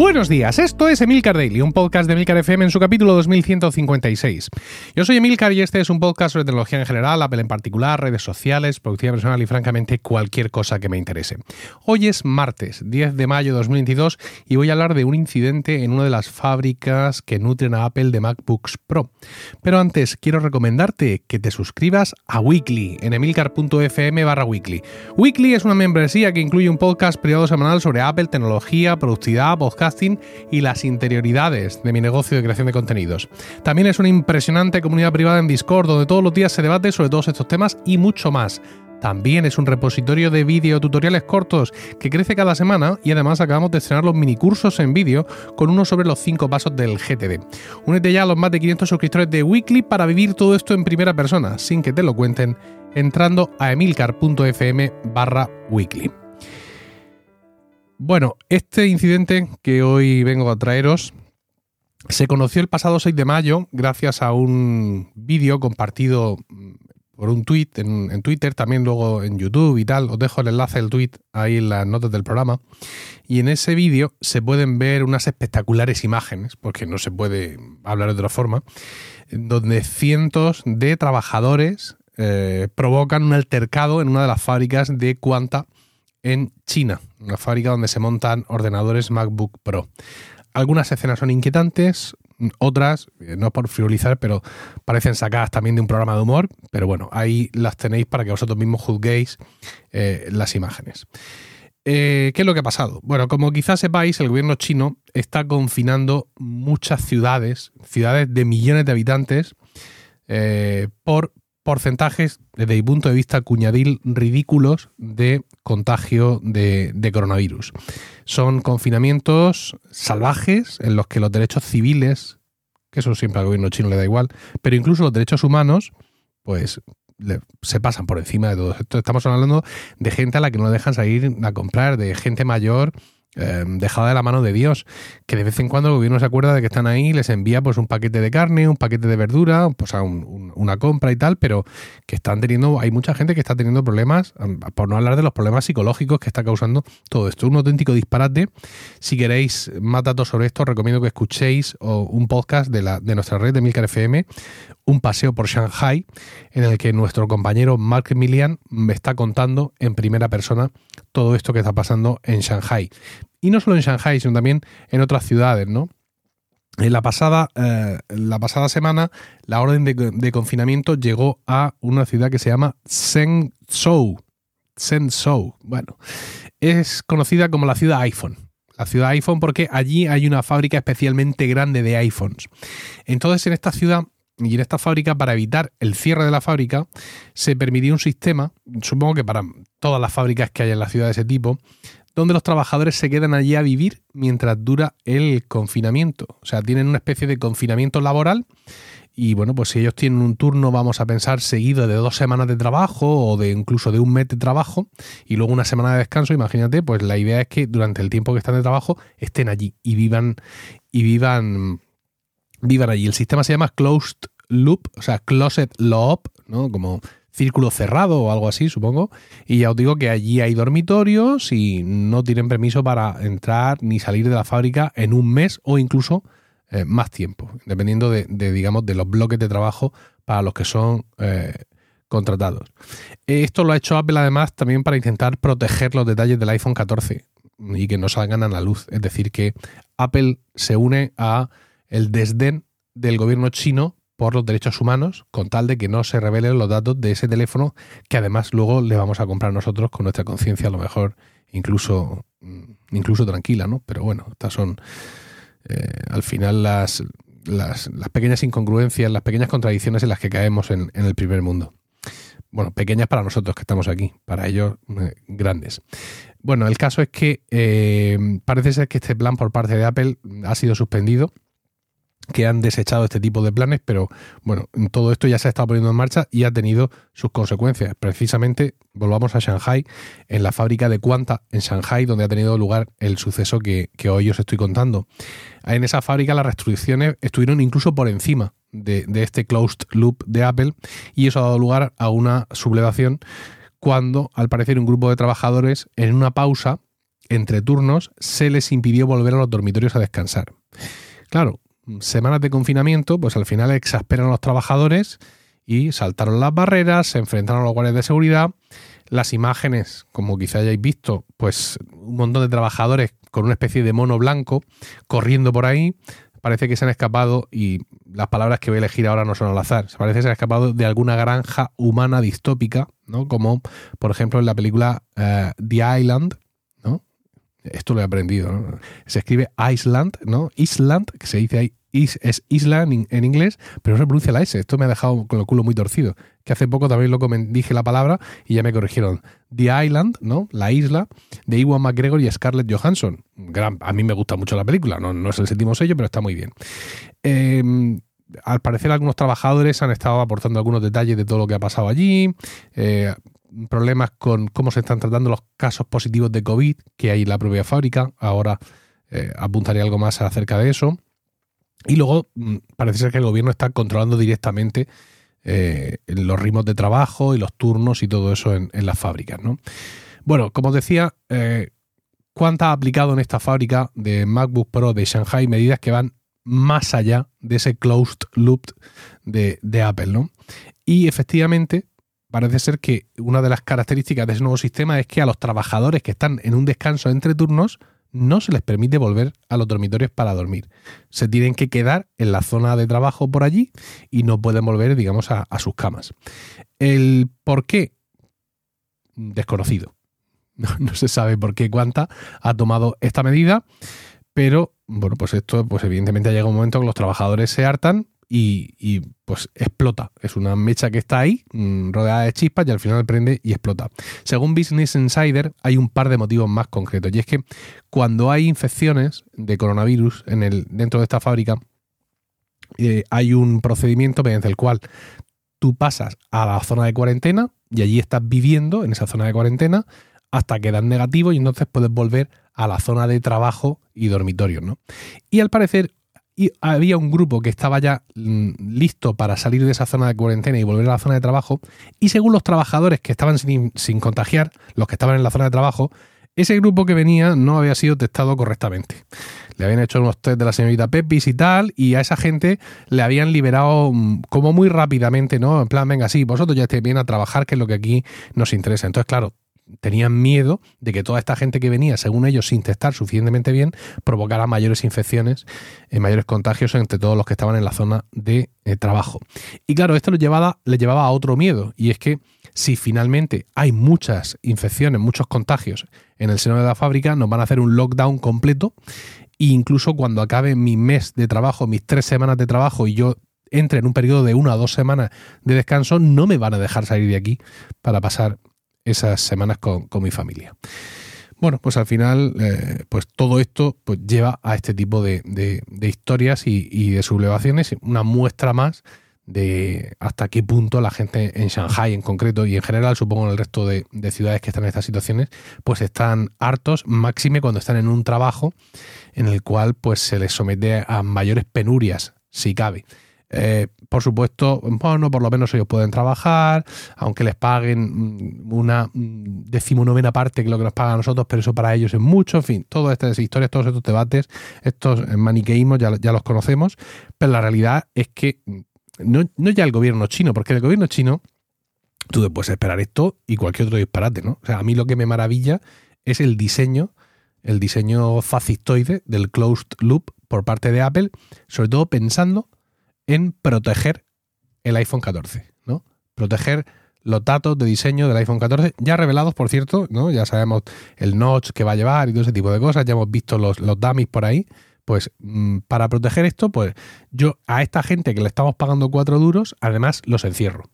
Buenos días, esto es Emilcar Daily, un podcast de Emilcar FM en su capítulo 2156. Yo soy Emilcar y este es un podcast sobre tecnología en general, Apple en particular, redes sociales, productividad personal y francamente cualquier cosa que me interese. Hoy es martes, 10 de mayo de 2022 y voy a hablar de un incidente en una de las fábricas que nutren a Apple de MacBooks Pro. Pero antes quiero recomendarte que te suscribas a Weekly en emilcar.fm barra Weekly. Weekly es una membresía que incluye un podcast privado semanal sobre Apple, tecnología, productividad, podcast y las interioridades de mi negocio de creación de contenidos. También es una impresionante comunidad privada en Discord donde todos los días se debate sobre todos estos temas y mucho más. También es un repositorio de vídeo tutoriales cortos que crece cada semana y además acabamos de estrenar los minicursos en vídeo con uno sobre los 5 pasos del GTD. Únete ya a los más de 500 suscriptores de Weekly para vivir todo esto en primera persona, sin que te lo cuenten, entrando a emilcar.fm barra weekly. Bueno, este incidente que hoy vengo a traeros se conoció el pasado 6 de mayo gracias a un vídeo compartido mm, por un tweet en, Twitter, también luego en YouTube y tal. Os dejo el enlace del tweet ahí en las notas del programa. Y en ese vídeo se pueden ver unas espectaculares imágenes, porque no se puede hablar de otra forma, donde cientos de trabajadores eh, provocan un altercado en una de las fábricas de Quanta en China, una fábrica donde se montan ordenadores MacBook Pro. Algunas escenas son inquietantes, otras, eh, no por frivolizar, pero parecen sacadas también de un programa de humor, pero bueno, ahí las tenéis para que vosotros mismos juzguéis eh, las imágenes. Eh, ¿Qué es lo que ha pasado? Bueno, como quizás sepáis, el gobierno chino está confinando muchas ciudades, ciudades de millones de habitantes, por porcentajes, desde mi punto de vista cuñadil, ridículos de contagio de, coronavirus. Son confinamientos salvajes en los que los derechos civiles, que eso siempre al gobierno chino le da igual, pero incluso los derechos humanos, pues se pasan por encima de todo esto. Estamos hablando de gente a la que no le dejan salir a comprar, de gente mayor eh, dejada de la mano de Dios, que de vez en cuando el gobierno se acuerda de que están ahí, les envía pues un paquete de carne, un paquete de verdura, pues una compra y tal, pero que están teniendo, hay mucha gente que está teniendo problemas, por no hablar de los problemas psicológicos que está causando todo esto. Un auténtico disparate. Si queréis más datos sobre esto, os recomiendo que escuchéis un podcast de, la, de nuestra red de Milcar FM, un paseo por Shanghai, en el que nuestro compañero Mark Emilian me está contando en primera persona todo esto que está pasando en Shanghai. Y no solo en Shanghai, sino también en otras ciudades, ¿no? En la pasada, eh, la pasada semana, la orden de, confinamiento llegó a una ciudad que se llama Shenzhou. Shenzhou. Bueno, es conocida como la ciudad iPhone. La ciudad iPhone porque allí hay una fábrica especialmente grande de iPhones. Entonces, en esta ciudad y en esta fábrica, para evitar el cierre de la fábrica, se permitió un sistema, supongo que para todas las fábricas que hay en la ciudad de ese tipo, donde los trabajadores se quedan allí a vivir mientras dura el confinamiento. O sea, tienen una especie de confinamiento laboral y bueno, pues si ellos tienen un turno, vamos a pensar, seguido de dos semanas de trabajo o de incluso de un mes de trabajo y luego una semana de descanso, imagínate, pues la idea es que durante el tiempo que están de trabajo estén allí y vivan y vivan vivan allí. El sistema se llama Closed Loop, o sea, Closet Loop, ¿no? Como círculo cerrado o algo así, supongo. Y ya os digo que allí hay dormitorios y no tienen permiso para entrar ni salir de la fábrica en un mes o incluso eh, más tiempo, dependiendo de, digamos, de los bloques de trabajo para los que son eh, contratados. Esto lo ha hecho Apple además también para intentar proteger los detalles del iPhone 14 y que no salgan a la luz. Es decir, que Apple se une a el desdén del gobierno chino por los derechos humanos, con tal de que no se revelen los datos de ese teléfono que además luego le vamos a comprar nosotros con nuestra conciencia a lo mejor incluso, mm, incluso tranquila, ¿no? Pero bueno, estas son eh, al final las, las, pequeñas incongruencias, las pequeñas contradicciones en las que caemos en, el primer mundo. Bueno, pequeñas para nosotros que estamos aquí, para ellos eh, grandes. Bueno, el caso es que eh, parece ser que este plan por parte de Apple ha sido suspendido que han desechado este tipo de planes, pero bueno, todo esto ya se ha estado poniendo en marcha y ha tenido sus consecuencias. Precisamente, volvamos a Shanghai, en la fábrica de Quanta en Shanghai, donde ha tenido lugar el suceso que, hoy os estoy contando. En esa fábrica las restricciones estuvieron incluso por encima de, de este closed loop de Apple y eso ha dado lugar a una sublevación cuando, al parecer, un grupo de trabajadores en una pausa entre turnos, se les impidió volver a los dormitorios a descansar. Claro, semanas de confinamiento, pues al final exasperan a los trabajadores y saltaron las barreras, se enfrentaron a los guardias de seguridad. Las imágenes, como quizá hayáis visto, pues un montón de trabajadores con una especie de mono blanco corriendo por ahí. Parece que se han escapado, y las palabras que voy a elegir ahora no son al azar, se parece que se han escapado de alguna granja humana distópica, ¿no? Como, por ejemplo, en la película eh, The Island. Esto lo he aprendido, ¿no? Se escribe Iceland, ¿no? Island, que se dice ahí es isla en, inglés, pero no se pronuncia la S. Esto me ha dejado con el culo muy torcido. Que hace poco también lo dije la palabra y ya me corrigieron. The Island, ¿no? La isla, de Iwan McGregor y Scarlett Johansson. A mí me gusta mucho la película, no, no es el séptimo sello, pero está muy bien. Em, al parecer algunos trabajadores han estado aportando algunos detalles de todo lo que ha pasado allí. Eh, problemas con cómo se están tratando los casos positivos de COVID que hay en la propia fábrica. Ahora eh, apuntaré algo más acerca de eso. Y luego mm, parece ser que el gobierno está controlando directamente eh, los ritmos de trabajo y los turnos y todo eso en, las fábricas. ¿no? Bueno, como os decía, eh, ¿cuánta ha aplicado en esta fábrica de MacBook Pro de Shanghai medidas que van más allá de ese closed loop de, de Apple? ¿no? Y efectivamente, parece ser que una de las características de ese nuevo sistema es que a los trabajadores que están en un descanso entre turnos, no se les permite volver a los dormitorios para dormir. Se tienen que quedar en la zona de trabajo por allí y no pueden volver, digamos, a, sus camas. El por qué, desconocido. No, se sabe por qué Cuanta ha tomado esta medida, pero bueno, pues esto, pues evidentemente llega un momento que los trabajadores se hartan y, pues explota. Es una mecha que está ahí, mm, rodeada de chispas y al final prende y explota. Según Business Insider, hay un par de motivos más concretos. Y es que cuando hay infecciones de coronavirus en el, dentro de esta fábrica, eh, hay un procedimiento mediante el cual tú pasas a la zona de cuarentena y allí estás viviendo en esa zona de cuarentena hasta que dan negativo y entonces puedes volver a la zona de trabajo y dormitorio, ¿no? Y al parecer y había un grupo que estaba ya mm, listo para salir de esa zona de cuarentena y volver a la zona de trabajo, y según los trabajadores que estaban sin, contagiar, los que estaban en la zona de trabajo, ese grupo que venía no había sido testado correctamente. Le habían hecho unos test de la señorita Pepis y tal, y a esa gente le habían liberado mm, como muy rápidamente, ¿no? En plan, venga, sí, vosotros ya estéis bien a trabajar, que es lo que aquí nos interesa. Entonces, claro, tenían miedo de que toda esta gente que venía, según ellos, sin testar suficientemente bien, provocara mayores infecciones, eh, mayores contagios entre todos los que estaban en la zona de eh, trabajo. Y claro, esto les llevaba, llevaba a otro miedo, y es que si finalmente hay muchas infecciones, muchos contagios en el seno de la fábrica, nos van a hacer un lockdown completo, e incluso cuando acabe mi mes de trabajo, mis tres semanas de trabajo, y yo entre en un periodo de una o dos semanas de descanso, no me van a dejar salir de aquí para pasar esas semanas con, mi familia. Bueno, pues al final, eh, pues todo esto pues lleva a este tipo de, historias y, de sublevaciones, una muestra más de hasta qué punto la gente en Shanghai en concreto y en general, supongo en el resto de, ciudades que están en estas situaciones, pues están hartos, máxime cuando están en un trabajo en el cual pues se les somete a mayores penurias, si cabe. Eh, por supuesto, bueno, por lo menos ellos pueden trabajar, aunque les paguen mm, una mm, decimonovena parte que lo que nos pagan a nosotros, pero eso para ellos es mucho. En fin, todas estas historias, todos estos debates, estos maniqueísmos ya, ya los conocemos, pero la realidad es que no, no ya el gobierno chino, porque el gobierno chino, tú puedes esperar esto y cualquier otro disparate, ¿no? O sea, a mí lo que me maravilla es el diseño, el diseño fascistoide del closed loop por parte de Apple, sobre todo pensando en proteger el iPhone 14, ¿no? Proteger los datos de diseño del iPhone 14, ya revelados, por cierto, ¿no? Ya sabemos el notch que va a llevar y todo ese tipo de cosas, ya hemos visto los, los dummies por ahí. Pues mm, para proteger esto, pues yo a esta gente que le estamos pagando cuatro duros, además los encierro.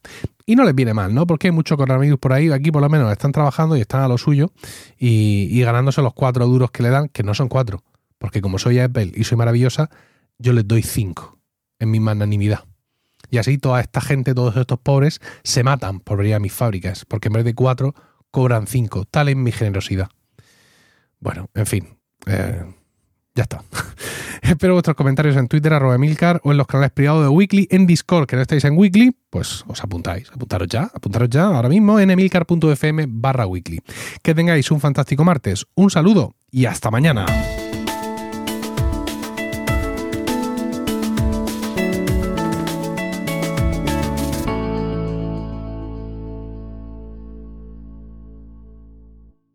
Y no les viene mal, ¿no? Porque hay muchos coronavirus por ahí, aquí por lo menos están trabajando y están a lo suyo y, y ganándose los cuatro duros que le dan, que no son cuatro. Porque como soy Apple y soy maravillosa, yo les doy cinco en mi magnanimidad. Y así toda esta gente, todos estos pobres, se matan por venir a mis fábricas, porque en vez de cuatro, cobran cinco. Tal es mi generosidad. Bueno, en fin, eh, ya está. Espero vuestros comentarios en Twitter, arroba Emilcar, o en los canales privados de Weekly, en Discord, que no estáis en Weekly, pues os apuntáis, apuntaros ya, apuntaros ya ahora mismo en emilcar.fm barra weekly. Que tengáis un fantástico martes, un saludo y hasta mañana.